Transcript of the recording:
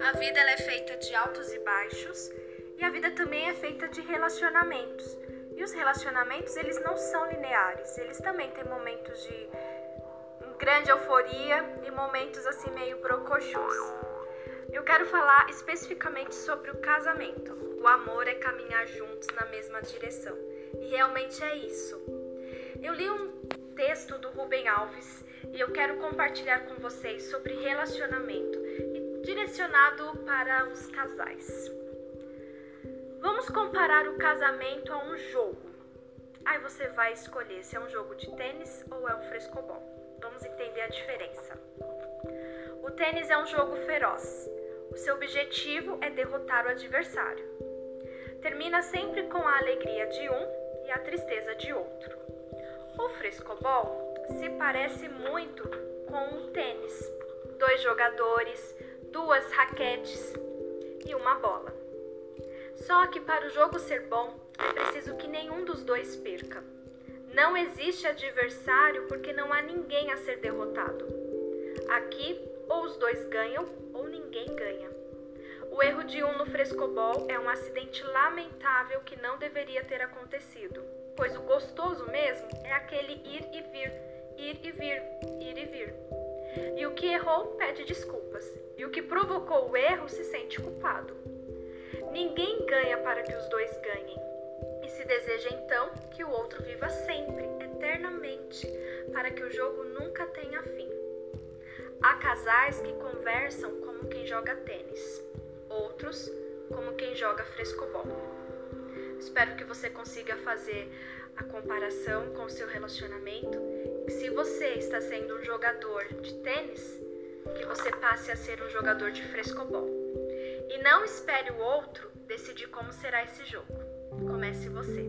A vida é feita de altos e baixos e a vida também é feita de relacionamentos. E os relacionamentos, eles não são lineares. Eles também têm momentos de grande euforia e momentos assim meio brocochôs. Eu quero falar especificamente sobre o casamento. O amor é caminhar juntos na mesma direção. E realmente é isso. Eu li um texto do Rubem Alves e eu quero compartilhar com vocês sobre relacionamento direcionado para os casais. Vamos comparar o casamento a um jogo. Aí você vai escolher se é um jogo de tênis ou é um frescobol. Vamos entender a diferença. O tênis é um jogo feroz. O seu objetivo é derrotar o adversário. Termina sempre com a alegria de um e a tristeza de outro. O frescobol se parece muito com o tênis. Dois jogadores, duas raquetes e uma bola. Só que para o jogo ser bom, é preciso que nenhum dos dois perca. Não existe adversário porque não há ninguém a ser derrotado. Aqui, ou os dois ganham ou ninguém ganha. O erro de um no frescobol é um acidente lamentável que não deveria ter acontecido, pois o gostoso mesmo é aquele ir e vir, ir e vir, ir e vir. E o que errou pede desculpas, e o que provocou o erro se sente culpado. Ninguém ganha para que os dois ganhem. E se deseja então que o outro viva sempre, eternamente, para que o jogo nunca tenha fim. Há casais que conversam como quem joga tênis, outros como quem joga frescobol. Espero que você consiga fazer a comparação com o seu relacionamento. Se você está sendo um jogador de tênis, que você passe a ser um jogador de frescobol. E não espere o outro decidir como será esse jogo. Comece você.